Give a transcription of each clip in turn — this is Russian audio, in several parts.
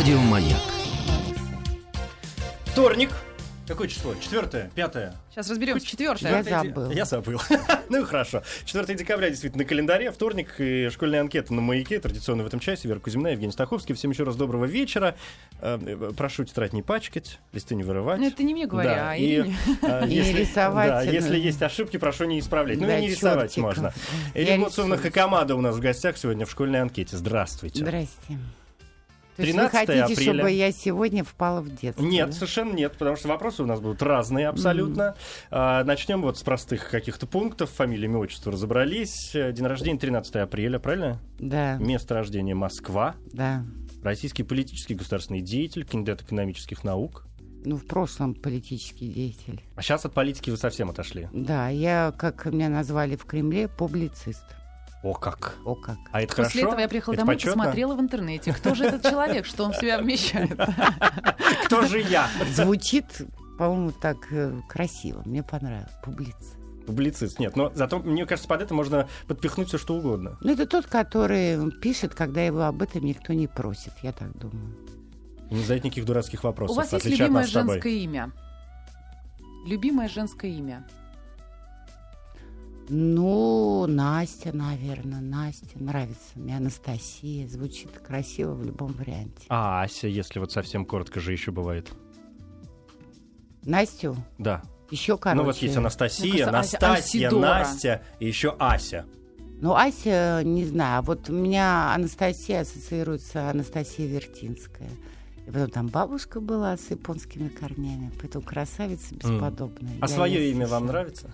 Радио Маяк. Вторник. Какое число? Четвертое? Пятое? Сейчас разберемся. Четвертое. Я забыл. Я забыл. ну и хорошо. 4 декабря действительно на календаре, вторник, и школьная анкета на маяке, традиционно в этом часе. Вера Кузьмина, Евгений Стаховский. Всем еще раз доброго вечера. Э, э, Прошу тетрадь не пачкать, листы не вырывать. Ну, это не мне говоря, Да, а и, Ирине. э, И если- рисовать, Да, ну, если есть ошибки, прошу не исправлять. Ну да, и не рисовать можно. Ирина и команда у нас в гостях сегодня в школьной анкете. Здравствуйте. Здрасте. То есть вы 13 хотите, апреля. чтобы я сегодня впала в детство? Нет, да? совершенно нет, потому что вопросы у нас будут разные абсолютно. А, начнем вот с простых каких-то пунктов. Фамилия, имя, отчество разобрались. День рождения 13 апреля, правильно? Да, Место рождения Москва. да. Российский политический государственный деятель, кандидат экономических наук. Ну, в прошлом политический деятель. А сейчас от политики вы совсем отошли. Да, я, как меня назвали в Кремле, публицист. О, как! О, как. А это После хорошо? этого я приехала Это домой, почетно? посмотрела в интернете, кто же этот человек, что он в себя вмещает. Кто же я? Звучит, по-моему, так э, красиво. Мне понравилось. Публицист. Публицист. Нет, но зато, мне кажется, под это можно подпихнуть все, что угодно. Ну, это тот, который пишет, когда его об этом никто не просит, я так думаю. И не задает никаких дурацких вопросов. У вас есть любимое женское имя? Любимое женское имя? Ну, Настя, наверное, Настя. Нравится мне Анастасия. Звучит красиво в любом варианте. А Ася, если вот совсем коротко же еще бывает. Настю Да. еще короче. Ну вот есть Анастасия, Ася- Настасья, Айсидора. Настя и еще Ася. Ну, Ася, не знаю. а Вот у меня Анастасия ассоциируется Анастасия Вертинская. И потом там бабушка была с японскими корнями. Поэтому красавица бесподобная. А Я свое имя вам нравится?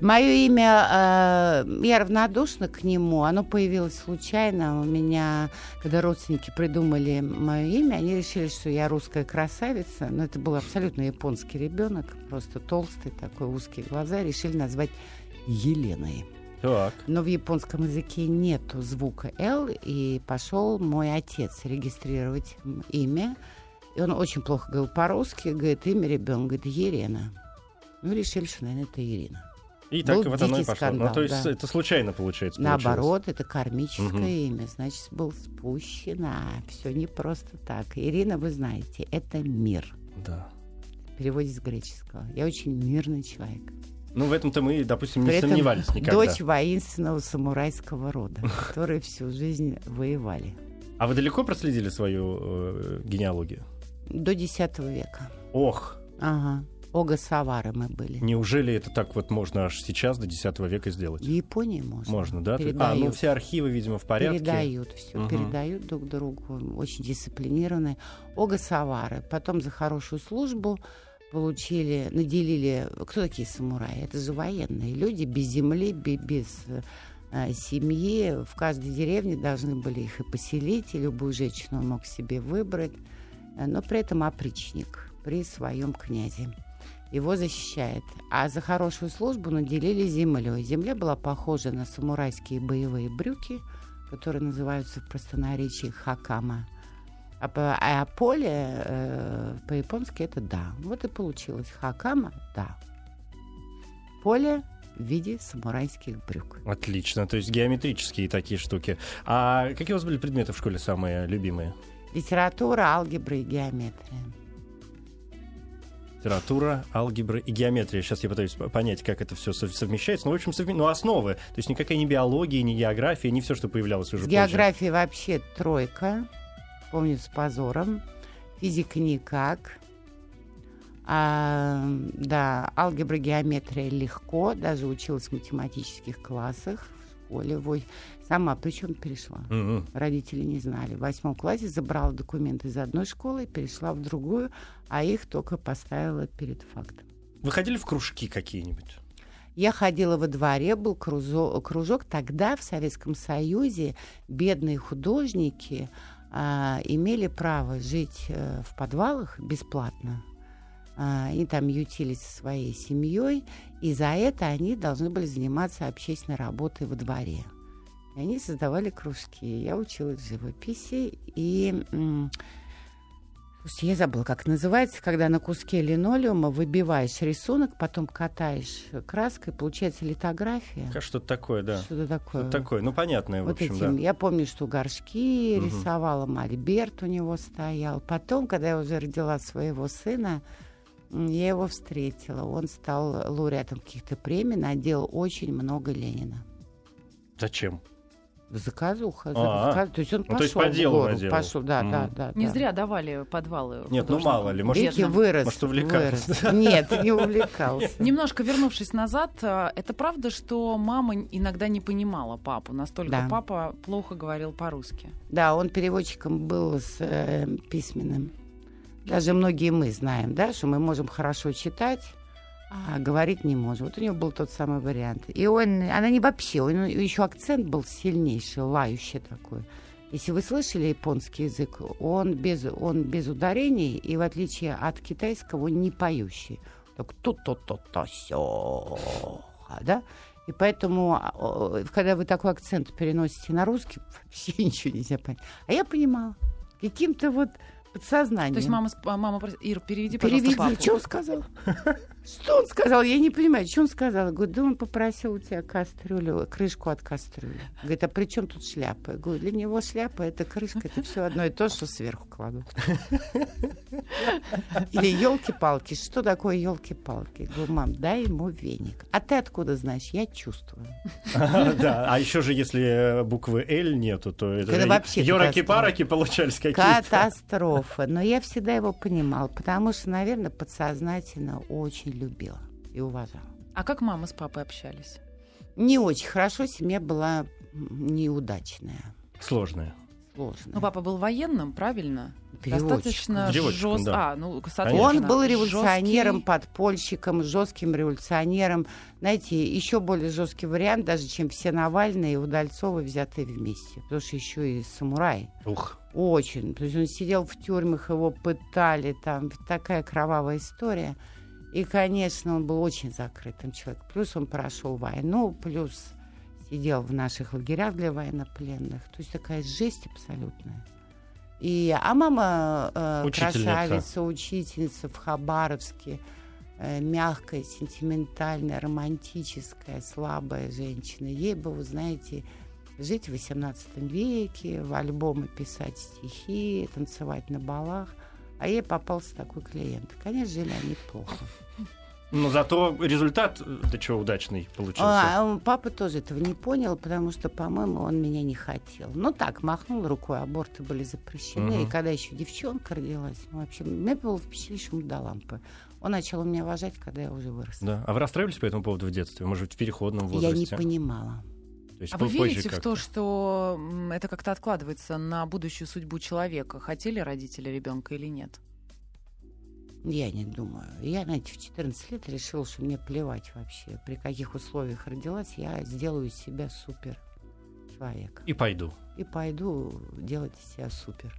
Мое имя, э, я равнодушна к нему, оно появилось случайно. У меня, когда родственники придумали мое имя, они решили, что я русская красавица. Но это был абсолютно японский ребенок, просто толстый, такой узкие глаза. Решили назвать Еленой. Так. Но в японском языке нету звука «л», и пошел мой отец регистрировать имя. И он очень плохо говорил по-русски, говорит, имя ребенка, говорит, Елена. Ну, решили, что, наверное, это Ирина. И так Был вот оно и пошло. ну, скандал, то есть да. это случайно получается. Наоборот, это кармическое Мгм. имя, значит, был спущено. Все не просто так. Ирина, вы знаете, это мир. получилось. Да. В переводе с греческого. Я очень мирный человек. Ну, в этом-то мы, допустим, не При этом сомневались никогда. дочь воинственного самурайского рода, которые всю жизнь воевали. А вы далеко проследили свою э, генеалогию? До X века. Ох, Ага. Ога Савары мы были. неужели это так вот можно аж сейчас, до X века, сделать? В Японии можно. Можно, да? А, ну Передают. все архивы, видимо, в порядке. Передают все, Мгм. передают друг другу. Очень дисциплинированные. Ога Савары. Потом за хорошую службу получили, наделили... Кто такие самураи? Это же военные люди, без земли, бе- без э, семьи. В каждой деревне должны были их и поселить, и любую женщину он мог себе выбрать. Э, Но при этом опричник при своем князе. Его защищает. А за хорошую службу наделили землей. Земля была похожа на самурайские боевые брюки, которые называются в простонаречии хакама. А, по- а поле э, по-японски это да. Вот и получилось. Хакама да. Поле в виде самурайских брюк. Отлично, то есть геометрические такие штуки. А какие у вас были предметы в школе самые любимые? Литература, алгебра и геометрия. Литература, алгебра и геометрия. Сейчас я пытаюсь по- понять, как это все совмещается. Ну, в общем, совме- ну, основы. То есть никакая не биология, не география, не все, что появлялось уже географией вообще тройка. Помню с позором. Физика никак. А, да, алгебра, геометрия легко. Даже училась в математических классах Во- Сама, причем перешла. Мгм. Родители не знали. В восьмом классе забрала документы из одной школы, перешла в другую, а их только поставила перед фактом. Вы ходили в кружки какие-нибудь? Я ходила во дворе, был кружок. Тогда в Советском Союзе бедные художники а, имели право жить э, в подвалах бесплатно. А, Они там ютились со своей семьей, и за это они должны были заниматься общественной работой во дворе. И они создавали кружки. Я училась живописи и Слушайте, я забыла, как называется, когда на куске линолеума выбиваешь рисунок, потом катаешь краской, получается литография. Что-то такое, да. Что-то такое. Что-то такое, ну понятное, в Вот общем, этим. да. Я помню, что горшки Мгм. рисовала, мольберт у него стоял. Потом, когда я уже родила своего сына, я его встретила. Он стал лауреатом каких-то премий, наделал очень много Ленина. Зачем? Заказуха. А, заказ- То есть он ну, пошел то есть по делу гору, наделал. Пошел, да, Мгм. да, да. Не да. зря давали подвалы. Нет, ну мало ли, может, Вики вырос. Может, увлекался. вырос. Нет, не увлекался. Немножко вернувшись назад, а, это правда, что мама иногда не понимала папу, настолько Да. папа плохо говорил по-русски. Да, он переводчиком был с э, письменным. Даже многие мы знаем, да, что мы можем хорошо читать, а говорить не можем. Вот у него был тот самый вариант. И он, она не вообще, него еще акцент был сильнейший, лающий такой. Если вы слышали японский язык, он без, он без ударений, и в отличие от китайского, он не поющий. Так тут-то-то-то сё, да? И поэтому, а, когда вы такой акцент переносите на русский, вообще ничего нельзя понять. А я понимала. Каким-то вот подсознанием. То есть мама, мама прос- Ир, переведи, пожалуйста, Переведи, папу. что он сказал? Что он сказал? Я не понимаю, что он сказал. Говорит, да он попросил у тебя кастрюлю, крышку от кастрюли. Говорит, а при чем тут шляпа? Я говорю, для него шляпа это крышка, это все одно и то, что сверху кладут. Или елки-палки. Что такое елки-палки? Говорю, мам, дай ему веник. А ты откуда знаешь? Я чувствую. Да, а еще же, если буквы «Л» нету, то это вообще Йораки-параки получались какие-то. Катастрофа. Но я всегда его понимала, потому что, наверное, подсознательно очень любила и уважала. А как мама с папой общались? Не очень хорошо, семья была неудачная, Сложные. сложная. Ну, папа был военным, правильно? Достаточно жестко. да. А, ну, Он был революционером, жесткий. подпольщиком, жестким революционером. Знаете, еще более жесткий вариант, даже чем все Навальные и Удальцовы взятые вместе. Потому что еще и самурай. Ух. Очень. То есть он сидел в тюрьмах, его пытали, там такая кровавая история. И, конечно, он был очень закрытым человеком. Плюс он прошел войну, плюс сидел в наших лагерях для военнопленных. То есть такая жесть абсолютная. И, а мама э, Учительница. красавица, учительница в Хабаровске, э, мягкая, сентиментальная, романтическая, слабая женщина. Ей бы, вы знаете, жить в XVIII веке, в альбомы писать стихи, танцевать на балах. А ей попался такой клиент. Конечно, жили они плохо. Но зато результат, да чего, удачный получился. А, папа тоже этого не понял, потому что, по-моему, он меня не хотел. Ну так, махнул рукой, аборты были запрещены. Мгм. И когда еще девчонка родилась, ну, вообще, меня было впечатление, что до лампы. Он начал меня уважать, когда я уже выросла. Да. А вы расстраивались по этому поводу в детстве? Может быть, в переходном Я не возрасте? понимала. То есть А вы верите в то, что это как-то откладывается на будущую судьбу человека? Хотели родители ребенка или нет? Я не думаю. Я, знаете, в 14 лет решила, что мне плевать вообще, при каких условиях родилась, я сделаю из себя супер человека. И пойду. И пойду делать из себя супер.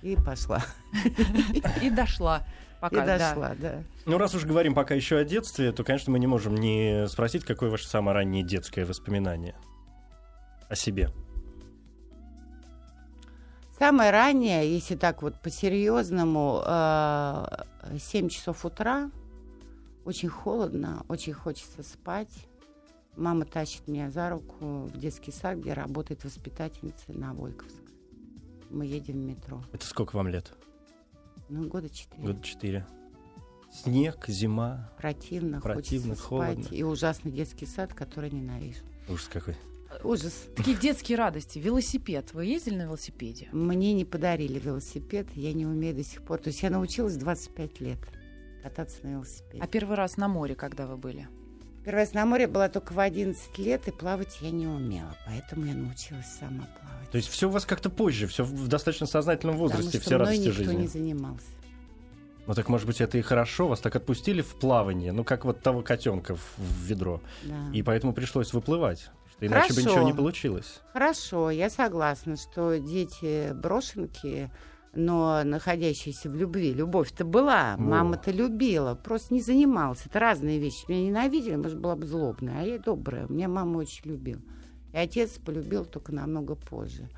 И пошла. И дошла. Пока, и да. дошла, да. Ну, раз уж говорим пока еще о детстве, то, конечно, мы не можем не спросить, какое ваше самое раннее детское воспоминание о себе. Самое раннее, если так вот по-серьезному, э, 7 часов утра, очень холодно, очень хочется спать. Мама тащит меня за руку в детский сад, где работает воспитательница на Войковск. Мы едем в метро. Это сколько вам лет? Ну, года четыре. Года четыре. Снег, зима. Противно, Противно, хочется холодно. спать. И ужасный детский сад, который ненавижу. Ужас какой. Ужас. Такие детские радости. Велосипед. Вы ездили на велосипеде? Мне не подарили велосипед, я не умею до сих пор. То есть я научилась 25 лет кататься на велосипеде. А первый раз на море, когда вы были? Первый раз на море была только в 11 лет, и плавать я не умела. Поэтому я научилась сама плавать. То есть все у вас как-то позже, все в достаточно сознательном возрасте, Потому что все мной радости никто жизни. не занимался. Ну так, может быть, это и хорошо, вас так отпустили в плавание, ну как вот того котенка в, ведро. Да. И поэтому пришлось выплывать. Что иначе бы Хорошо. ничего не получилось. Хорошо, я согласна, что дети брошенки, но находящиеся в любви. Любовь-то была, мама-то любила, просто не занималась. Это разные вещи. Меня ненавидели, может, была бы злобная, а я добрая. Меня мама очень любила. И отец полюбил только намного позже.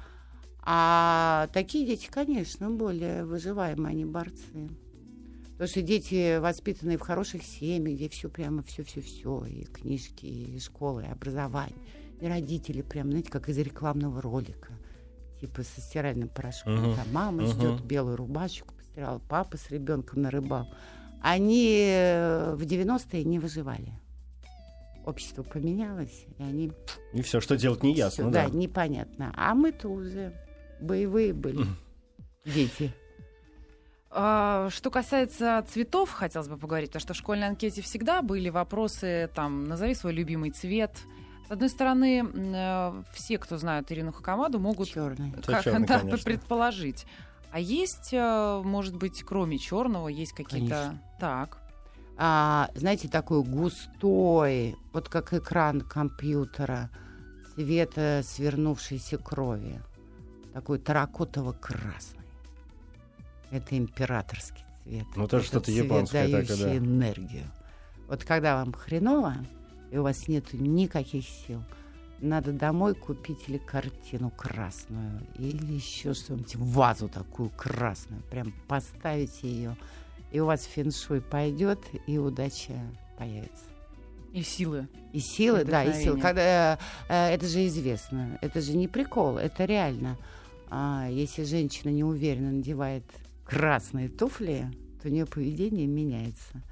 А такие дети, конечно, более выживаемые, они борцы. Потому что дети, воспитанные в хороших семьях, где все прямо все-все-все, и книжки, и школы, и образование, и родители, прям, знаете, как из рекламного ролика, типа со стиральным порошком. Мгм. Там мама Мгм. ждет белую рубашечку, постирала, папа с ребенком на рыбал. Они э, в 90-е не выживали. Общество поменялось, и они И все, что делать не ясно, всё, да. да, непонятно. А мы-то уже боевые были дети. А, Что касается цветов, хотелось бы поговорить, потому что в школьной анкете всегда были вопросы, там, назови свой любимый цвет. С одной стороны, э, все, кто знают Ирину Хакамаду, могут Черный. Как- да, предположить. А есть, э, может быть, кроме черного, есть какие-то... Конечно. Так. а, знаете, такой густой, вот как экран компьютера, цвета свернувшейся крови. Такой таракотово-красный. Это императорский цвет. Ну, тоже Это что-то цвет, японское такое, дающий да. энергию. Вот когда вам хреново, и у вас нет никаких сил, надо домой купить или картину красную, или еще что-нибудь, вазу такую красную, прям поставите ее, и у вас феншуй пойдет, и удача появится. И силы. И силы, да, и силы. Когда, э, это же известно, это же не прикол, это реально. А, если женщина не уверенно надевает красные туфли, то у нее поведение меняется.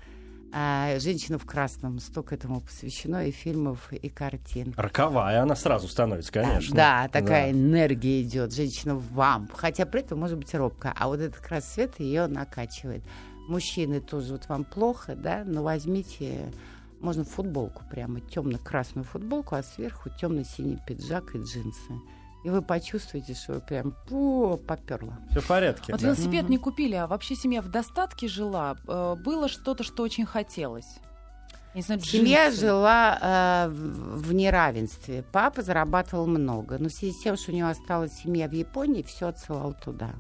А женщина в красном, столько этому посвящено и фильмов, и картин. Роковая она сразу становится, конечно. Да, такая энергия идет, женщина в вам. Хотя при этом может быть робко. А вот этот раз свет ее накачивает. Мужчины тоже, вот вам плохо, да, но возьмите, можно футболку прямо, темно-красную футболку, а сверху темно-синий пиджак и джинсы. И вы почувствуете, что вы прям пу, поперло. Все в порядке. Вот да. велосипед Мгм. не купили, а вообще семья в достатке жила. Э, Было что-то, что очень хотелось. Знаю, Семья джинсы. жила э, в неравенстве. Папа зарабатывал много, но в связи с тем, что у него осталась семья в Японии, все отсылал туда.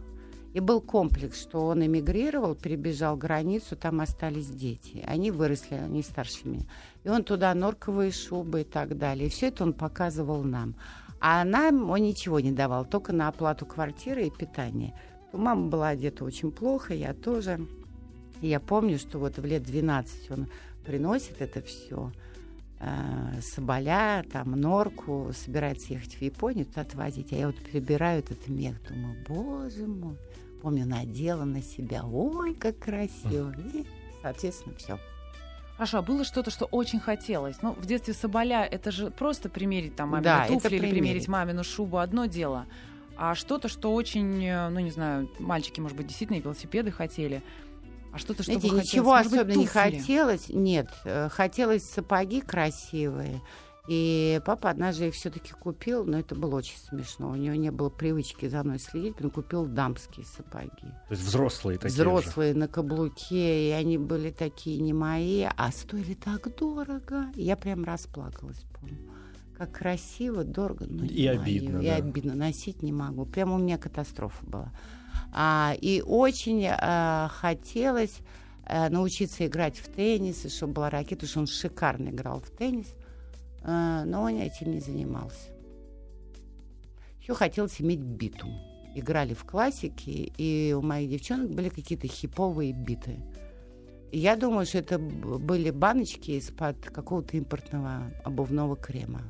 И был комплекс, что он эмигрировал, перебежал границу, там остались дети. Они выросли, они старше меня. И он туда норковые шубы и так далее. И все это он показывал нам. А нам он ничего не давал, только на оплату квартиры и питания. Мама была одета очень плохо, я тоже. И я помню, что вот в лет 12 он приносит это все. Соболя, там, норку, собирается ехать в Японию, туда отвозить. А я вот прибираю этот мех, думаю, боже мой. Помню, надела на себя. Ой, как красиво. И, соответственно, все. Хорошо, а было что-то, что очень хотелось. Ну, в детстве соболя это же просто примерить там мамину Да, туфли или примерить примерить. мамину шубу одно дело. А что-то, что очень, э, ну не знаю, мальчики, может быть, действительно велосипеды хотели. А что-то, что Знаете, бы хотелось, ничего может быть, особенно не хотелось. Нет, э, хотелось сапоги красивые. И папа однажды их все-таки купил, но это было очень смешно. У него не было привычки за мной следить, он купил дамские сапоги. То есть взрослые такие же. Взрослые на каблуке, и они были такие не мои, а стоили так дорого. Я прям расплакалась, помню. Как красиво, дорого, но не И моё. обидно, И да. обидно, носить не могу. Прямо у меня катастрофа была. А, и очень а, хотелось а, научиться играть в теннис, и чтобы была ракета, потому что он шикарно играл в теннис, но он этим не занимался. Еще хотелось иметь биту. Играли в классике, и у моих девчонок были какие-то хиповые биты. И я думаю, что это были баночки из-под какого-то импортного обувного крема.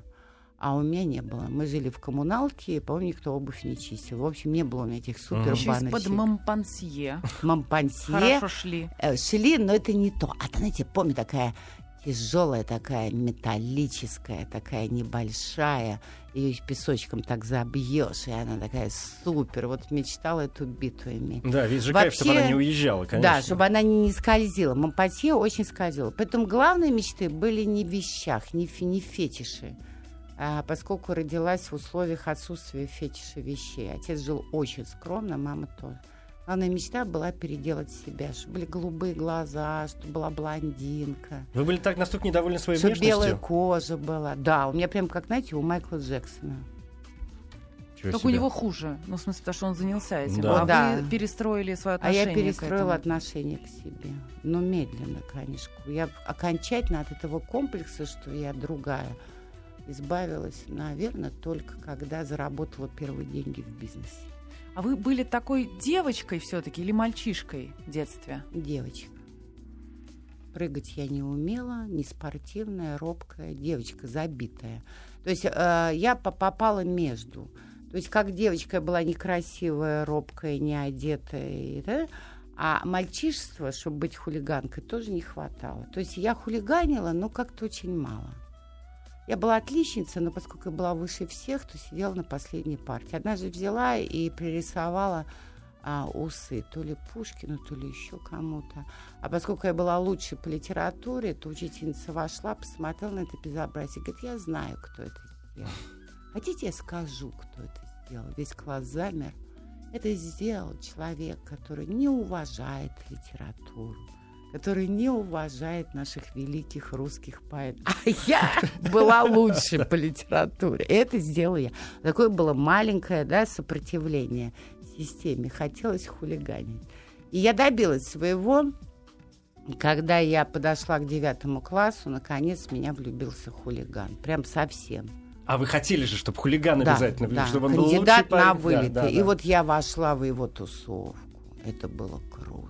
А у меня не было. Мы жили в коммуналке, и, по-моему, никто обувь не чистил. В общем, не было у меня этих супер Еще из-под баночек. мампансье. Мампансье. Хорошо шли. Э, шли, но это не то. А знаете, помню, такая тяжелая, такая металлическая, такая небольшая. Ее песочком так забьешь, и она такая супер. Вот мечтала эту биту иметь. Да, весь же кайф, чтобы Вообще- она не уезжала, конечно. Да, чтобы она не скользила. Мампасье очень скользила. Поэтому главные мечты были не в вещах, не, не фетиши. А, поскольку родилась в условиях отсутствия фетиша вещей. Отец жил очень скромно, мама тоже. Главная мечта была переделать себя, чтобы были голубые глаза, чтобы была блондинка, Вы были так настолько недовольны своей чтобы белая внешностью? кожа была. Да, у меня прям, как, знаете, у Майкла Джексона. Чего Только у себе. него хуже. Ну, в смысле, потому что он занялся этим. Да. А Да. вы перестроили свое А отношение я к перестроила этому. отношение к себе. Ну, медленно, конечно. Я окончательно от этого комплекса, что я другая, избавилась, наверное, только когда заработала первые деньги в бизнесе. А вы были такой девочкой все-таки или мальчишкой в детстве? Девочка. Прыгать я не умела, не спортивная, робкая, девочка забитая. То есть э, я попала между. То есть как девочка была некрасивая, робкая, не одетая, да? а мальчишества, чтобы быть хулиганкой, тоже не хватало. То есть я хулиганила, но как-то очень мало. Я была отличница, но поскольку я была выше всех, то сидела на последней партии. Однажды взяла и пририсовала а, усы, то ли Пушкину, то ли еще кому-то. А поскольку я была лучше по литературе, то учительница вошла, посмотрела на это безобразие, говорит, я знаю, кто это сделал. Хотите, я скажу, кто это сделал? Весь класс замер. Это сделал человек, который не уважает литературу, который не уважает наших великих русских поэтов. А я была лучше по литературе. Это сделала я. Такое было маленькое да, сопротивление системе. Хотелось хулиганить. И я добилась своего. Когда я подошла к девятому классу, наконец меня влюбился хулиган. Прям совсем. А вы хотели же, чтобы хулиган Да, обязательно, да. чтобы он был Кандидат лучший на парень. вылеты. Да, да, И да. вот я вошла в его тусовку. Это было круто.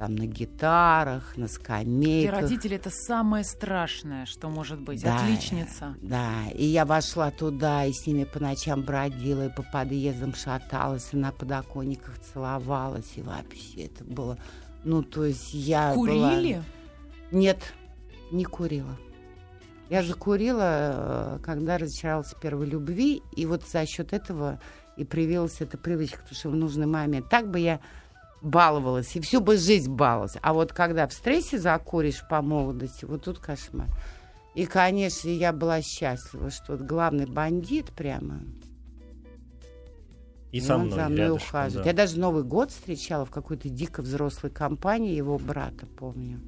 Там на гитарах, на скамейках. родители это самое страшное, что может быть. Да, Отличница. Да, и я вошла туда, и с ними по ночам бродила, и по подъездам шаталась, и на подоконниках целовалась, и вообще это было... Ну, то есть я была- Курили? Нет, не курила. Я закурила, э, когда разочаровалась в первой любви, и вот за счет этого и привилась эта привычка, потому что в нужный момент. Так бы я баловалась, и всю бы жизнь баловалась. А вот когда в стрессе закуришь по молодости, вот тут кошмар. И, конечно, я была счастлива, что вот главный бандит прямо, И со он мной, за мной рядышком, ухаживает. да. Я даже Новый год встречала в какой-то дико взрослой компании его брата, помню.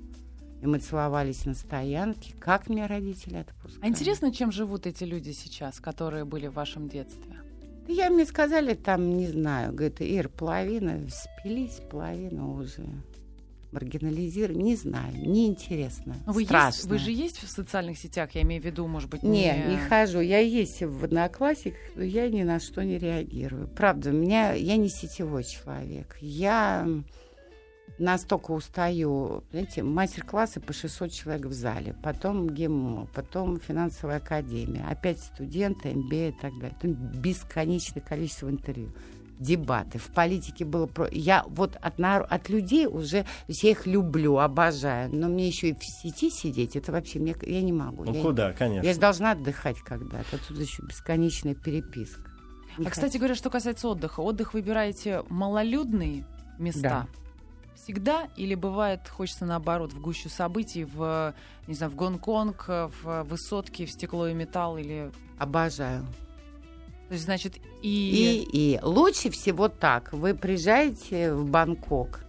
И мы целовались на стоянке. Как меня родители отпускали? А интересно, чем живут эти люди сейчас, которые были в вашем детстве? Я мне сказали, там, не знаю, говорит, Ир, половина спились, половина уже маргинализировали. Не знаю, неинтересно. Вы, есть, Страшно. вы же есть в социальных сетях, я имею в виду, может быть, Не, не хожу. Я есть в одноклассниках, но я ни на что не реагирую. Правда, у меня я не сетевой человек. Я настолько устаю. Знаете, мастер-классы по 600 человек в зале, потом ГИМО, потом финансовая академия, опять студенты, MBA и так далее. Там бесконечное количество интервью дебаты. В политике было про... Я вот от, нар- от людей уже... Я их люблю, обожаю. Но мне еще и в сети сидеть, это вообще... Мне... Я не могу. Ну Я- куда, конечно. я же должна отдыхать когда-то. Тут еще бесконечная переписка. Не А, кстати говоря, что касается отдыха, отдых выбираете малолюдные места? Всегда или бывает, хочется наоборот, в гущу событий, в, не знаю, в Гонконг, в высотки, в стекло и металл или... Обожаю. То есть, значит, И, и... и лучше всего так. Вы приезжаете в Бангкок,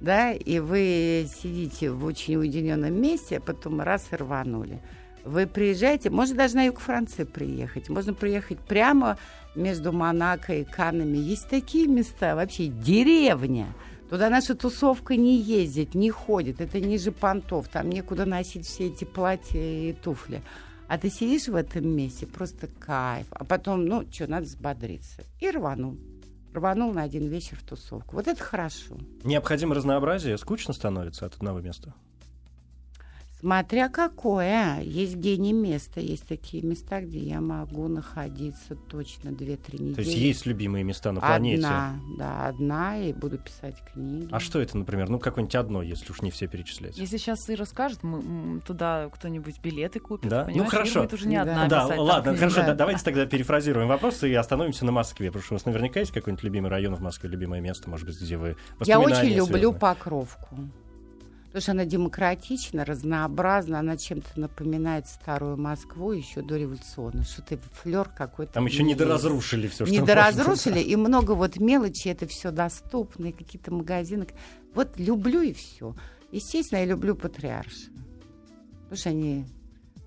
да, и вы сидите в очень уединенном месте, а потом раз и рванули. Вы приезжаете, можно даже на юг Франции приехать. Можно приехать прямо между Монако и Канами. Есть такие места, вообще деревня. Туда наша тусовка не ездит, не ходит. Это ниже понтов. Там некуда носить все эти платья и туфли. А ты сидишь в этом месте, просто кайф. А потом, ну, что, надо взбодриться. И рванул. Рванул на один вечер в тусовку. Вот это хорошо. Необходимо разнообразие, скучно становится от одного места. Смотря какое. Есть гений места. Есть такие места, где я могу находиться точно 2-3 недели. То есть есть любимые места на планете. Одна, да, одна, и буду писать книги. А что это, например? Ну, какое-нибудь одно, если уж не все перечислять. Если сейчас Ира скажет, мы туда кто-нибудь билеты купит. Да? Ну, хорошо. будет уже не Да. одна Да, писать там ладно, книги. хорошо, Да. да, давайте тогда перефразируем вопрос и остановимся на Москве, потому что у вас наверняка есть какой-нибудь любимый район в Москве, любимое место, может быть, где вы Я очень люблю. Покровку. Потому что она демократична, разнообразна, она чем-то напоминает старую Москву еще до революционную. Что-то флер какой-то. Там еще не ней есть. доразрушили все, что Не можно. доразрушили, и много вот мелочи, это все доступно, и какие-то магазины. Вот люблю и все. Естественно, я люблю патриарша. Потому что они,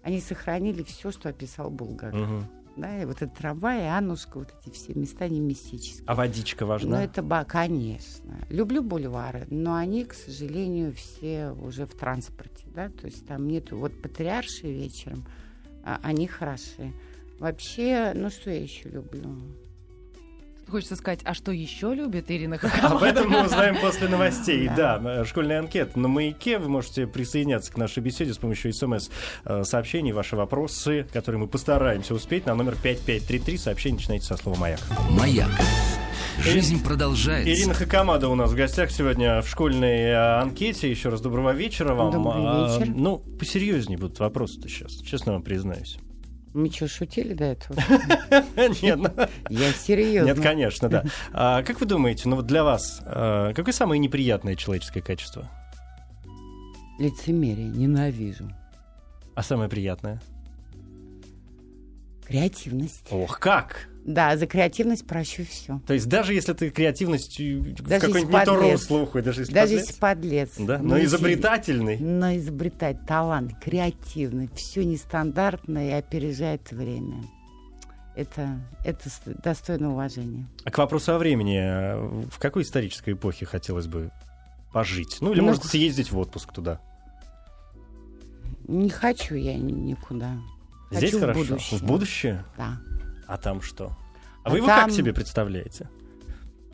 они сохранили все, что описал Булгаков. Мгм. Да, и вот этот трамвай, и Аннушка, вот эти все места не мистические. А водичка Ну, важна? это, ба, конечно. Люблю бульвары, но они, к сожалению, все уже в транспорте, да, то есть там нету, вот патриарши вечером, а, они хороши. Вообще, ну, что я еще люблю? Хочется сказать, а что еще любит Ирина Об Хакамада? этом мы узнаем после новостей. Да, э, школьная анкета на маяке. Вы можете присоединяться к нашей беседе с помощью смс-сообщений. Ваши вопросы, которые мы постараемся успеть, на номер 5533. Сообщение начинайте со слова «Маяк». Маяк. Жизнь продолжается. Ирина Хакамада у нас в гостях сегодня в школьной э, анкете. Еще раз доброго вечера вам. Добрый А, вечер. Ну, посерьезнее будут вопросы-то сейчас, честно вам признаюсь. Мы что, шутили до этого? Нет, ну, Я серьезно. нет, конечно, да. А Как вы думаете, ну вот для вас, э, какое самое неприятное человеческое качество? Лицемерие ненавижу. А самое приятное? Креативность. Ох, как! Да, за креативность прощу все. То есть даже если ты креативностью в Даже какое-нибудь если не то русло уходит, даже если Даже подлец? если подлец. Да, Ну, но если- изобретательный. Но изобретать талант, креативный, все нестандартное и опережает время. Это, это достойно уважения. А к вопросу о времени, э, в какой исторической эпохе хотелось бы пожить? Ну или, Ну, может, съездить в отпуск туда? Не хочу я ни- никуда. Здесь Хочу хорошо? в будущее. В будущее? Да. А там что? А, А вы его как там- себе представляете?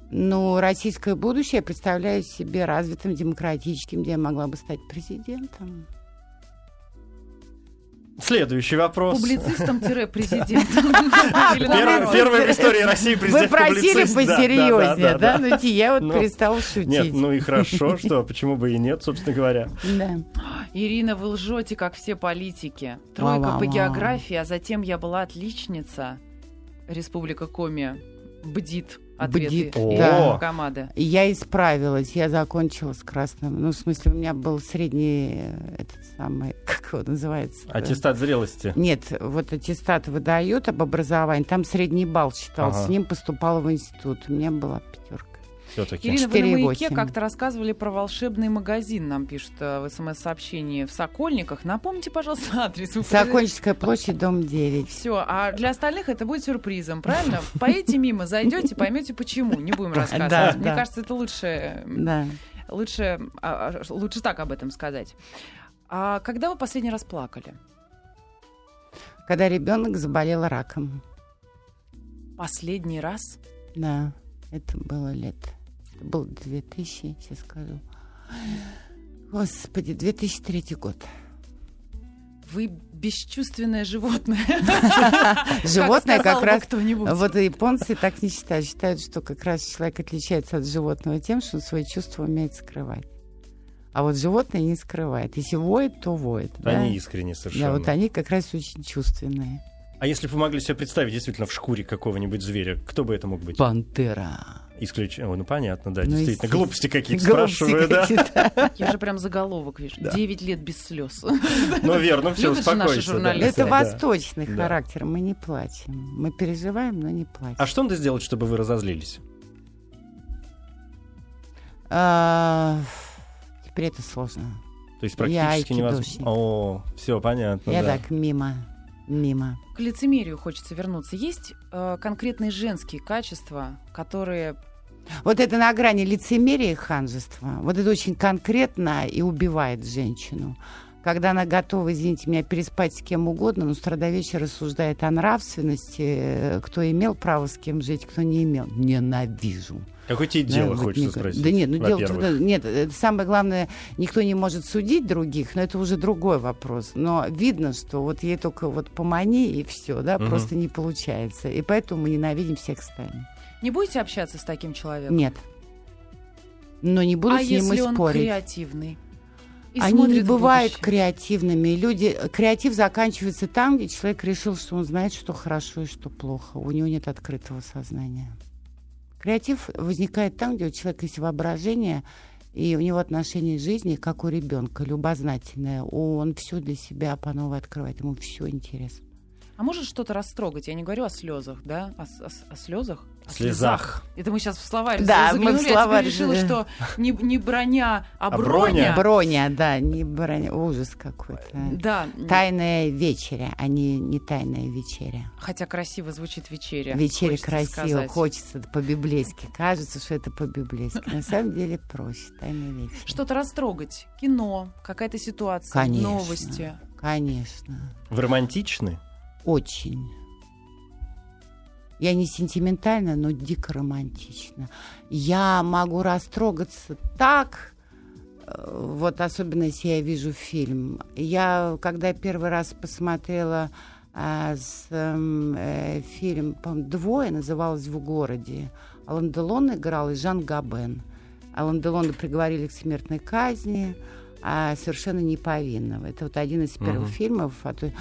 Ну, российское будущее я представляю себе развитым, демократическим, где я могла бы стать президентом. Следующий вопрос. Публицистом-президентом. Или Первый, в истории России Вы президент просили публицист. Да, посерьезнее, да? Ну, я вот Ну, перестала шутить. Нет, ну и хорошо, что, почему бы и нет, собственно говоря. Да. Ирина, вы лжете, как все политики. Тройка по географии, а затем я была отличница. Республика Коми бдит ответы Бдит, да. Хакамады. Я исправилась, я закончила с красным. Ну, в смысле, у меня был средний, э, этот самый, как его называется? Аттестат зрелости. Нет, вот аттестат выдают об образовании, там средний балл считался, Ага. с ним поступала в институт. У меня была пятерка. Все-таки. Ирина, вы на 4,8. маяке как-то рассказывали про волшебный магазин, нам пишут э, в смс-сообщении в Сокольниках. Напомните, пожалуйста, адрес. Сокольническая площадь, дом 9. Все, а для остальных это будет сюрпризом, правильно? Поедете мимо, зайдете, поймете почему. Не будем рассказывать. Да, Мне да. кажется, это лучше, Да. лучше, а, а, лучше так об этом сказать. А когда вы последний раз плакали? Когда ребенок заболел раком. Последний раз? Да, это было лет. Был 2000, сейчас скажу. Господи, 2003 год. Вы бесчувственное животное. Животное как раз... Вот японцы так не считают. Считают, что как раз человек отличается от животного тем, что он свои чувства умеет скрывать. А вот животное не скрывает. Если воет, то воет. да? Они искренне Да, совершенно. вот они как раз очень чувственные. А если бы вы могли себе представить действительно в шкуре какого-нибудь зверя, кто бы это мог быть? Пантера. Исключ... О, ну понятно, да, Ну, действительно. Глупости какие-то спрашиваю, да. Я же прям заголовок вижу. Девять лет без слез. Ну верно, все, успокойся. Это восточный характер. Мы не плачем. Мы переживаем, но не плачем. А что надо сделать, чтобы вы разозлились? А, Теперь это сложно. То есть практически невозможно. О, все понятно. Я так мимо. Мимо. К лицемерию хочется вернуться. Есть э, конкретные женские качества, которые Вот это на грани лицемерия и ханжества. Вот это очень конкретно и убивает женщину. Когда она готова, извините меня, переспать с кем угодно, но с утра до вечера рассуждает о нравственности, э, кто имел право с кем жить, кто не имел. Ненавижу. Какое тебе Да, дело, вот хочется не- спросить? Да нет, ну дело во-первых? нет, это самое главное, никто не может судить других, но это уже другой вопрос. Но видно, что вот ей только вот помани и все, да, Мгм. просто не получается. И поэтому мы ненавидим всех стали. не будете общаться с таким человеком. Нет. Но не буду а с ним если и он спорить. креативный? И Они не бывают будущее? креативными. Люди, креатив заканчивается там, где человек решил, что он знает, что хорошо и что плохо. У него нет открытого сознания. Креатив возникает там, где у человека есть воображение, и у него отношение к жизни, как у ребенка, любознательное. Он все для себя по новой открывает, ему все интересно. А может что-то растрогать? Я не говорю о слезах, да? О, о о слезах? Слезах. Это мы сейчас в словарь Да, заглянули, мы в а словарь, решила, да. что не, не броня, а, А броня. броня. Броня, да, не броня, ужас какой-то. Да, Тайная вечеря, а не, не тайная вечеря. хотя красиво звучит вечеря. Вечеря хочется красиво, сказать. хочется по-библейски. Кажется, что это по-библейски. На самом деле проще. Тайная вечеря. Что-то растрогать. Кино, какая-то ситуация, Конечно. новости. Конечно. Вы романтичны? Очень. Я не сентиментальна, но дико романтична. Я могу растрогаться так, э, вот особенно если я вижу фильм. Я, когда первый раз посмотрела а, с, эм, э, фильм, «Двое», называлось «В городе», Алан Делон играл и Жан Габен. Алан Делона приговорили к смертной казни, а совершенно неповинного. Это вот один из первых Мгм. фильмов. а то-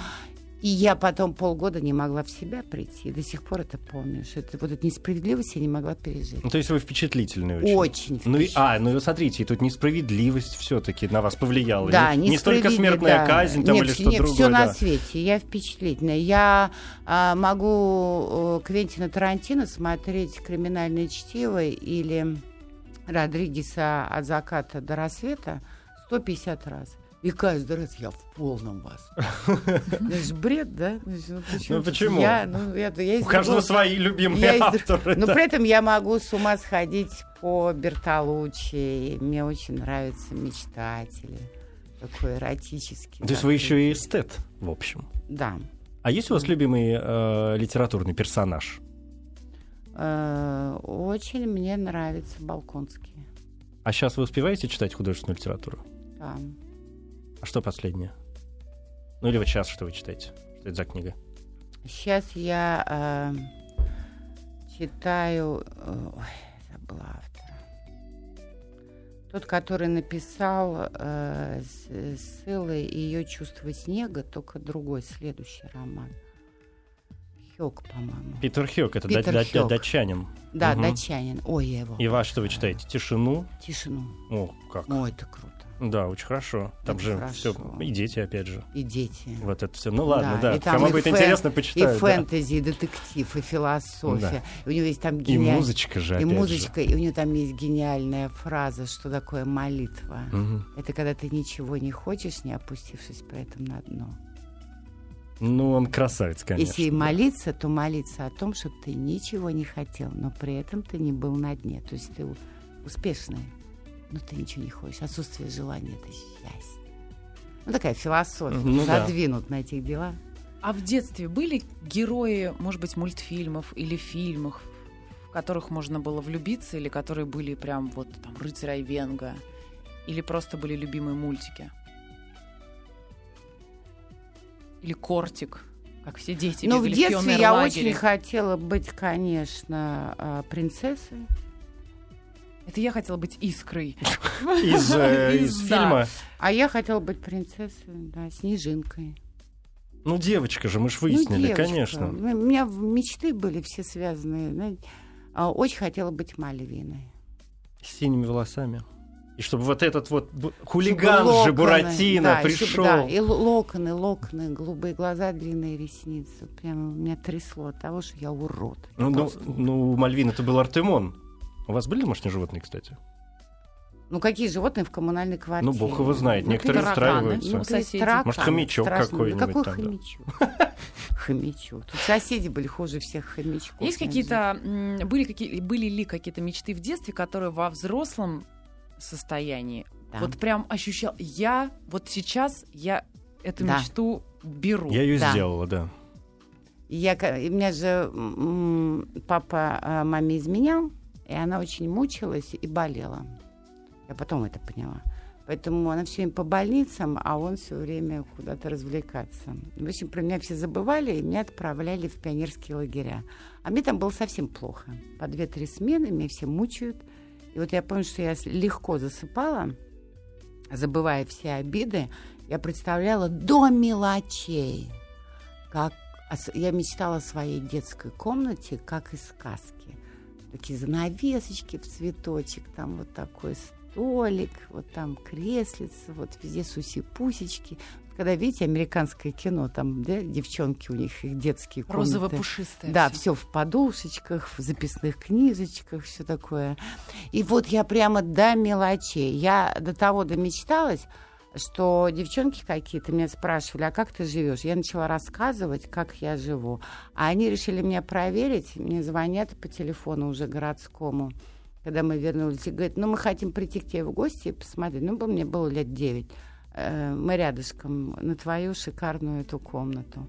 И я потом полгода не могла в себя прийти. До сих пор это помню. Что это, вот эту несправедливость я не могла пережить. Ну, то есть вы впечатлительный очень. Очень Ну и, а, ну смотрите, тут несправедливость все-таки на вас повлияла. Да, не, не столько смертная да. казнь там нет, или что нет, другое. все на да. свете. Я впечатлительная. Я а, могу э, Квентина Тарантино смотреть «Криминальное чтиво» или Родригеса «От заката до рассвета» 150 раз. И каждый раз я в полном. Это же бред, да? Ну Ну, почему? Я, ну, я, я из У каждого другого- свои любимые я из авторы. но да. при этом я могу с ума сходить по Бертолуччи. Мне очень нравятся мечтатели. Такой эротический. То есть вы еще и эстет, в общем. Да. А есть у вас любимый э, литературный персонаж? Э, Очень мне нравится Балконский. А сейчас вы успеваете читать художественную литературу? Да. А что последнее? Ну или вот сейчас что вы читаете? Что это за книга? Сейчас я э, читаю... Ой, забыла автора. Тот, который написал э, Сылы и ее чувство снега, только другой, следующий роман. Хёк, по-моему. Питер Хёк, это Питер да- да- Хёк. датчанин. Да, Мгм. датчанин. Ой, я его. И вас что вы читаете? Тишину? Тишину. О, как. Ой, это круто. Да, очень хорошо. Там Это же хорошо. все. И дети, опять же. И дети. Вот это все. Ну ладно, Да, да. и там Кому и будет фэн- интересно, И почитают. да. фэнтези, и детектив, и философия. И у него есть там И гениальная... музычка же, И опять же. музычка, и у него там есть гениальная фраза, что такое молитва. Мгм. Это когда ты ничего не хочешь, не опустившись при этом на дно. Ну, он красавец, конечно. Если и да. молиться, то молиться о том, чтобы ты ничего не хотел, но при этом ты не был на дне. То есть ты успешный, но ты ничего не хочешь. Отсутствие желания — это счастье. Ну, такая философия. Ну да. Задвинут на этих делах. А в детстве были герои, может быть, мультфильмов или фильмов, в которых можно было влюбиться, или которые были прям вот там «Рыцарь Айвенга», или просто были любимые мультики? Или «Кортик», как все дети Но Ну, в детстве я пионерлагере. очень хотела быть, конечно, а, принцессой. Это я хотела быть искрой. Из, э, Из- из да. фильма. А я хотела быть принцессой, да, снежинкой. Ну, девочка же, мы ж Ну, выяснили, девочка. конечно. У меня мечты были все знаете. А, Очень хотела быть Мальвиной. С синими волосами. И чтобы вот этот вот хулиган Чтобы же локоны, Буратино да, пришел. чтобы- да, и локоны, локоны, голубые глаза, длинные ресницы. Прямо меня трясло от того, что я урод. Ну, ну, ну, у Мальвины это был Артемон. У вас были домашние животные, кстати? Ну, какие животные в коммунальной квартире? Ну, бог его знает. Ну, Некоторые тараканы. устраиваются. Ну, есть соседи. тараканы Может, хомячок какой-нибудь Да какой там, да. хомячок? Хомячок. Тут соседи были хуже всех хомячков. Есть какие-то, были, какие, были ли какие-то мечты в детстве, которые во взрослом состоянии Да. вот прям ощущал, я вот сейчас я эту Да. мечту беру. Я ее Да. сделала, да. Я, у меня же папа а, маме изменял, и она очень мучилась и болела. Я потом это поняла. Поэтому она все время по больницам, а он все время куда-то развлекаться. В общем, про меня все забывали, и меня отправляли в пионерские лагеря. А мне там было совсем плохо. По две-три смены, меня все мучают. И вот я помню, что я легко засыпала, забывая все обиды. Я представляла до мелочей, как я мечтала о своей детской комнате, как из сказки. Такие занавесочки в цветочек, там вот такой столик, вот там креслица, вот везде суси-пусечки. Когда, видите, американское кино, там, да, девчонки у них, их детские комнаты. Розово-пушистое. Да, все в подушечках, в записных книжечках, все такое. И вот я прямо до мелочей. Я до того домечталась, что девчонки какие-то меня спрашивали, а как ты живешь? Я начала рассказывать, как я живу. А они решили меня проверить. Мне звонят по телефону уже городскому, когда мы вернулись, и говорят, ну, мы хотим прийти к тебе в гости и посмотреть. Ну, мне было лет девять. Э, Мы рядышком на твою шикарную эту комнату.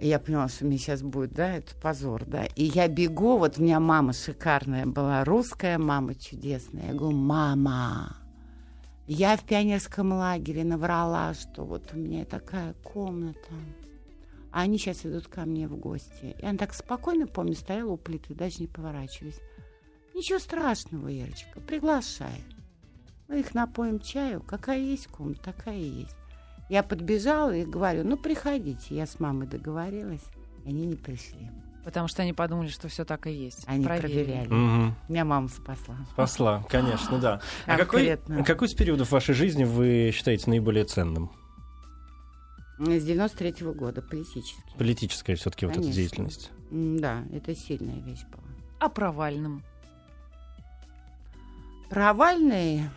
Я поняла, что мне сейчас будет, да, это позор, да. И я бегу, вот у меня мама шикарная была, русская мама чудесная. Я говорю, мама, я в пионерском лагере наврала, что вот у меня такая комната. А они сейчас идут ко мне в гости. И она так спокойно, помню, стояла у плиты, даже не поворачиваясь. Ничего страшного, Ирочка, приглашай. Мы их напоим чаю. Какая есть комната, такая и есть. Я подбежала и говорю, ну, приходите. Я с мамой договорилась, они не пришли. Потому что они подумали, что все так и есть. Они Проверили. проверяли. Мгм. Меня мама спасла. Спасла, конечно, да. А какой, какой из периодов вашей жизни вы считаете наиболее ценным? С 93 года, политически. Политическая все-таки вот эта деятельность. Да, это сильная вещь была. А провальным. Провальные,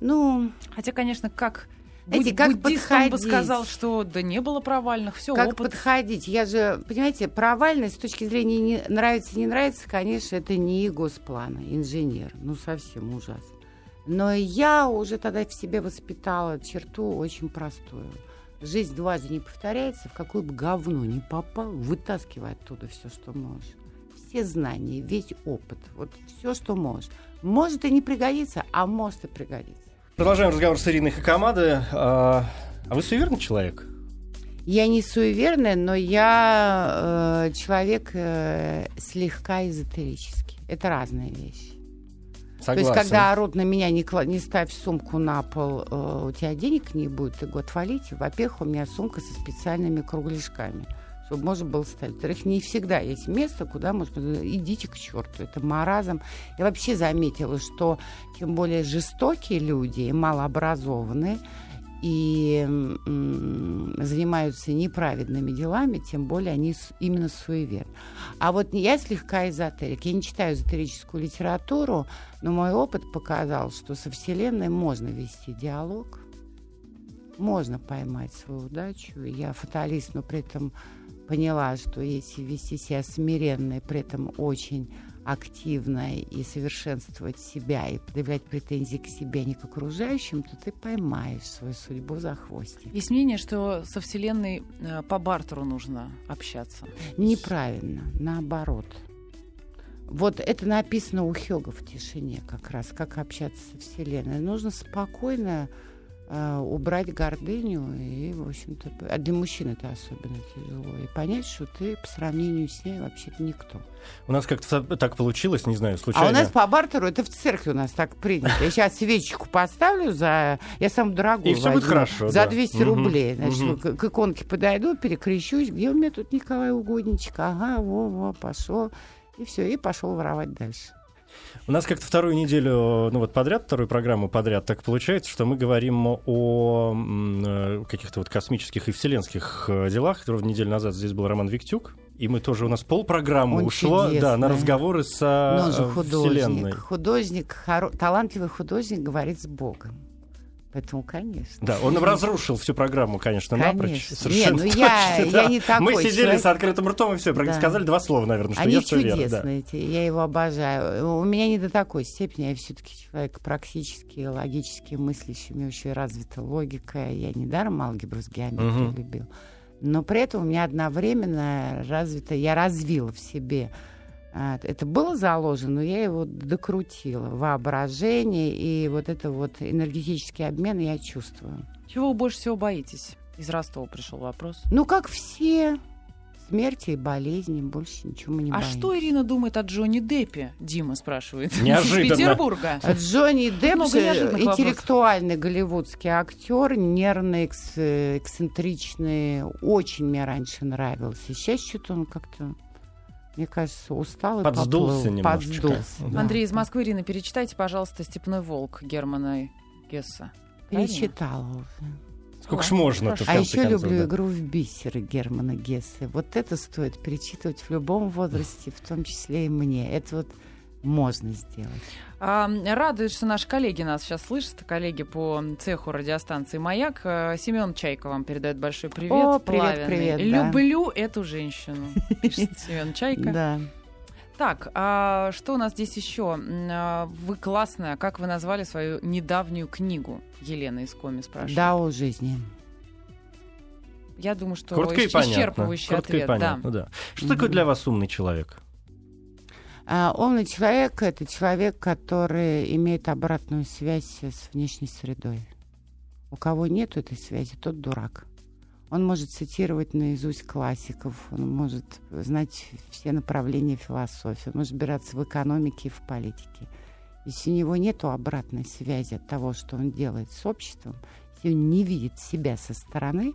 ну, Хотя, конечно, как Знаете, как буддист, он бы подходить? сказал, что да не было провальных, все как опыт. подходить? Я же, понимаете, провальность с точки зрения не нравится, не нравится, конечно, это не госплана, инженер. Ну, совсем ужасно. Но я уже тогда в себе воспитала черту очень простую. Жизнь дважды не повторяется, в какое бы говно не попал, вытаскивай оттуда все, что можешь. Все знания, весь опыт, вот все, что можешь. Может и не пригодится, а может и пригодится. Продолжаем разговор с Ириной Хакамады. А, а вы суеверный человек? Я не суеверная, но я э, человек э, слегка эзотерический. Это разные вещи. Согласен. То есть, когда орут на меня, не, кла- не ставь сумку на пол, э, у тебя денег не будет, ты год отвалите. Во-первых, у меня сумка со специальными кругляшками, чтобы можно было ставить. Во-вторых, не всегда есть место, куда можно... Идите к черту, это маразм. Я вообще заметила, что тем более жестокие люди и малообразованные, и м, занимаются неправедными делами, тем более они с- именно суеверны. А вот я слегка эзотерик. Я не читаю эзотерическую литературу, но мой опыт показал, что со Вселенной можно вести диалог, можно поймать свою удачу. Я фаталист, но при этом поняла, что если вести себя смиренно и при этом очень активно и совершенствовать себя и предъявлять претензии к себе, а не к окружающим, то ты поймаешь свою судьбу за хвостик. Есть мнение, что со Вселенной э, по бартеру нужно общаться. Неправильно, наоборот. Вот это написано у Хёга в тишине как раз, как общаться со Вселенной. Нужно спокойно убрать гордыню и, в общем-то, а для мужчин это особенно тяжело. И понять, что ты по сравнению с ней вообще-то никто. У нас как-то так получилось, не знаю, случайно. А у нас по бартеру это в церкви у нас так принято. Я сейчас свечечку поставлю за... Я самую дорогую И всё будет хорошо, За да. 200 Мгм, рублей. Значит, к, к иконке подойду, перекрещусь. Где у меня тут Николай Угодничек? Ага, во-во, пошел. И все, и пошел воровать дальше. У нас как-то вторую неделю, ну вот подряд, вторую программу подряд, так получается, что мы говорим о э, каких-то вот космических и вселенских э, делах. Ровно неделю назад здесь был Роман Виктюк, и мы тоже, у нас полпрограммы Он ушло да, на разговоры с Но он же э, Вселенной. художник. Художник, хоро- талантливый художник говорит с Богом. Поэтому, конечно. Да, он разрушил всю программу, конечно, напрочь. Конечно. Совершенно Не, ну я- точно, я да. не такой Мы сидели человек. с открытым ртом и все, Да. сказали два слова, наверное, что Они я суеверен, да. чудесные, эти, я его обожаю. У меня не до такой степени, я все-таки человек практически, логически мыслящий, у меня очень развита логика. Я недаром алгебру с геометрией Мгм. любил. Но при этом у меня одновременно развито, я развила в себе это было заложено, но я его докрутила. Воображение и вот это вот энергетический обмен я чувствую. Чего вы больше всего боитесь? Из Ростова пришел вопрос. Ну, как все, смерти и болезни, больше ничего мы не а боимся. что Ирина думает о Джонни Деппе? Дима спрашивает. Неожиданно. Из Петербурга. А Джонни Депп интеллектуальный голливудский актер, нервный, экс- эксцентричный, очень мне раньше нравился. Сейчас что-то он как-то, мне кажется, устал и Подсдулся поплыл. немножечко. Подсдулся, Да. Андрей из Москвы, Ирина, перечитайте, пожалуйста, «Степной волк» Германа Гесса. Перечитала уже. Сколько ж можно-то, в А еще концов, люблю да. игру в бисеры Германа Гессе. Вот это стоит перечитывать в любом возрасте, в том числе и мне. Это вот можно сделать. А, радует, что наши коллеги нас сейчас слышат, коллеги по цеху радиостанции «Маяк». Семен Чайка вам передает большой привет. О, привет, пламенный. привет, да. Люблю эту женщину, пишет Семен Чайка. Да. Так, а что у нас здесь еще? А, Вы классная. Как вы назвали свою недавнюю книгу? Елена из Коми спрашивает. Да, о жизни. Я думаю, что Коротко и понятно. исчерпывающий Коротко ответ. и понятно, да. Что такое для вас умный человек? А, умный человек — это человек, который имеет обратную связь с внешней средой. У кого нет этой связи, тот дурак. Он может цитировать наизусть классиков, он может знать все направления философии, он может разбираться в экономике и в политике. Если у него нет обратной связи от того, что он делает с обществом, если он не видит себя со стороны,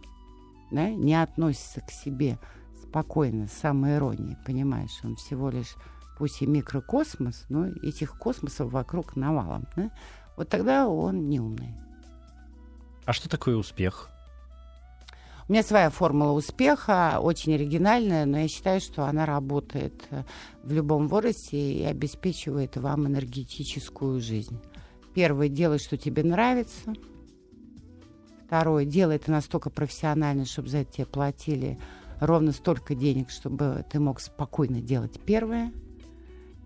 да, не относится к себе спокойно, с самоиронией, понимаешь, он всего лишь пусть и микрокосмос, но этих космосов вокруг навалом. Да? Вот тогда он не умный. А что такое успех? У меня своя формула успеха, очень оригинальная, но я считаю, что она работает э, в любом возрасте и обеспечивает вам энергетическую жизнь. Первое, делай, что тебе нравится. Второе, делай это настолько профессионально, чтобы за это тебе платили ровно столько денег, чтобы ты мог спокойно делать первое.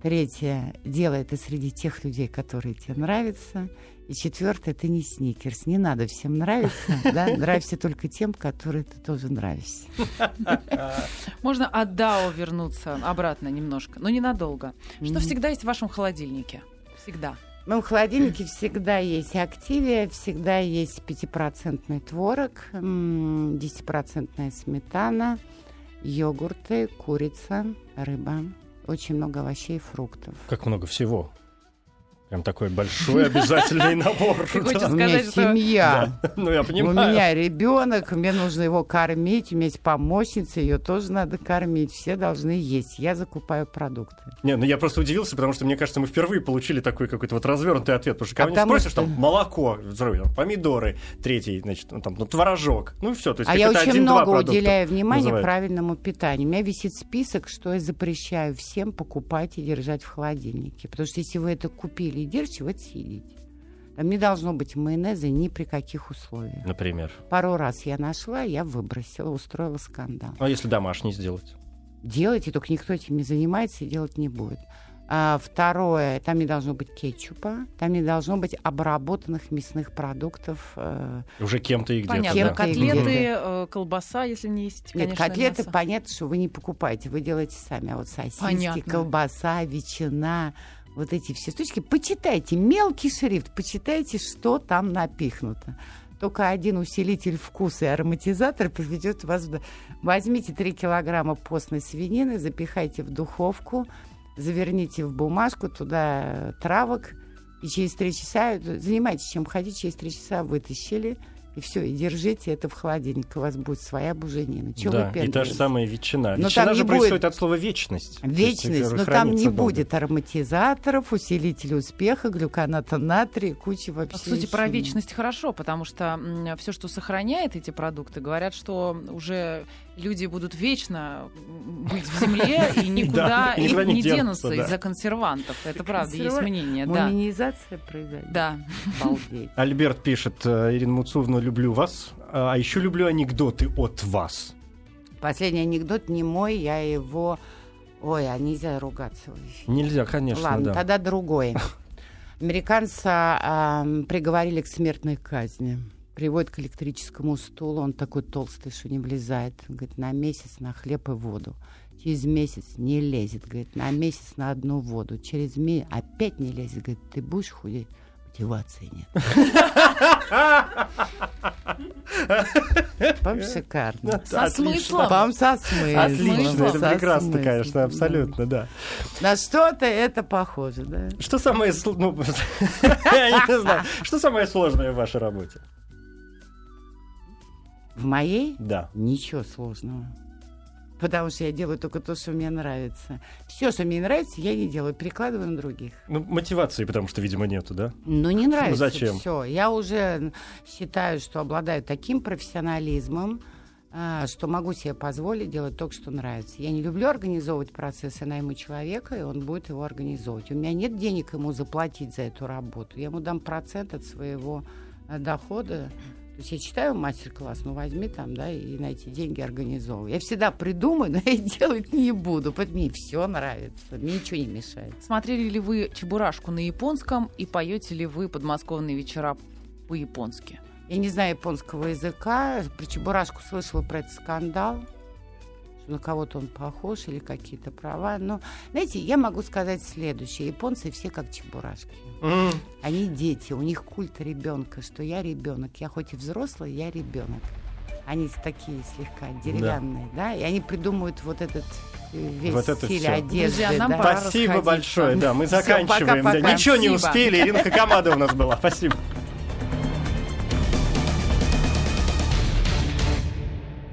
Третье, делай это среди тех людей, которые тебе нравятся. И четвертое, ты не сникерс. Не надо всем нравиться, да? Нравишься только тем, которые ты тоже нравишься. Можно от Дао вернуться обратно немножко, но ненадолго. Что всегда есть в вашем холодильнике? Всегда. В моем холодильнике всегда есть активия, всегда есть пятипроцентный творог, м, 10% сметана, йогурты, курица, рыба. Очень много овощей и фруктов. Как много всего. Прям такой большой обязательный набор. Ты хочешь Да. У сказать, что- семья. Ну, я У понимаю. меня ребенок, мне нужно его кормить, у меня есть помощница, ее тоже надо кормить, все должны есть. Я закупаю продукты. Не, ну я просто удивился, потому что, мне кажется, мы впервые получили такой какой-то вот развернутый ответ. Потому что А когда потому спросишь, что- там, молоко, там, помидоры, третий, значит, ну, там, ну, творожок, ну все. То есть А я очень много уделяю внимания называют. правильному питанию. У меня висит список, что я запрещаю всем покупать и держать в холодильнике. Потому что если вы это купили и держите, вы это съедите. Там не должно быть майонеза ни при каких условиях. Например. Пару раз я нашла, я выбросила, устроила скандал. А если домашний сделать? Делайте, только никто этим не занимается и делать не будет. А второе, там не должно быть кетчупа, там не должно быть обработанных мясных продуктов. э, Уже кем-то и где-то. Понятно. да. Котлеты, э, колбаса, если не есть, Нет, конечно, котлеты, мясо. понятно, что вы не покупаете, вы делаете сами. А вот сосиски, Понятно. колбаса, ветчина, вот эти все штучки. Почитайте мелкий шрифт, почитайте, что там напихнуто. Только один усилитель вкуса и ароматизатор приведет вас... Возьмите 3 килограмма постной свинины, запихайте в духовку, заверните в бумажку, туда травок, и через три часа, э, занимайтесь чем хотите, через три часа вытащили, и все, и держите это в холодильнике, у вас будет своя буженина. Чего Да, и та же самая ветчина. Но ветчина там же не происходит будет- от слова вечность. Есть, Вечность, которая но там не долго. будет ароматизаторов, усилителей успеха, глюконата натрия, куча вообще. А, Кстати, про вечность хорошо, потому что все, что сохраняет эти продукты, говорят, что уже люди будут вечно быть в земле и никуда, не денутся, из-за консервантов. Это правда, есть мнение, да. Муминизация произойдет. Да. Обалдеть. Альберт пишет, э, Ирина Муцовна, люблю вас, а а еще люблю анекдоты от вас. Последний анекдот не мой, я его... Ой, а нельзя ругаться. Нельзя, конечно, Ладно, да. тогда другое. Американца ам, приговорили к смертной казни. Приводит к электрическому стулу. Он такой толстый, что не влезает. Говорит, на месяц на хлеб и воду. Через месяц не лезет. Говорит, на месяц на одну воду. Через месяц опять не лезет. Говорит, ты будешь худеть? Мотивации нет. По-моему, шикарно. Со смыслом. По-моему, со смыслом. Отлично, это прекрасно, конечно, абсолютно, да. На что-то это похоже, да? Что самое, ну, я не знаю, что самое сложное в вашей работе? В моей Да. Ничего сложного. Потому что я делаю только то, что мне нравится. Все, что мне нравится, я не делаю, перекладываю на других. Ну, мотивации, потому что, видимо, нету, да? Ну, не нравится. зачем? Все. Я уже считаю, что обладаю таким профессионализмом, а, что могу себе позволить делать то, что нравится. Я не люблю организовывать процессы найму человека, и он будет его организовывать. У меня нет денег ему заплатить за эту работу. Я ему дам процент от своего э, дохода. То есть я читаю мастер-класс, ну возьми там, да, и на эти деньги организовывай. Я всегда придумаю, но я делать не буду, поэтому мне все нравится, мне ничего не мешает. Смотрели ли вы Чебурашку на японском и поете ли вы подмосковные вечера по-японски? Я не знаю японского языка. Про Чебурашку слышала про этот скандал. На кого-то он похож или какие-то права. Но, знаете, я могу сказать следующее. Японцы все как чебурашки. М, Они дети, у них культ ребенка, что я ребенок. Я хоть и взрослый, я ребенок. Они такие слегка деревянные, да, и они придумывают вот этот э, весь Вот это стиль всё. одежды. Друзья, нам да. пора Спасибо большое. Да, мы заканчиваем. Да, пока-пока. Ничего не Спасибо. успели. Ирина Хакамада у нас была. Спасибо.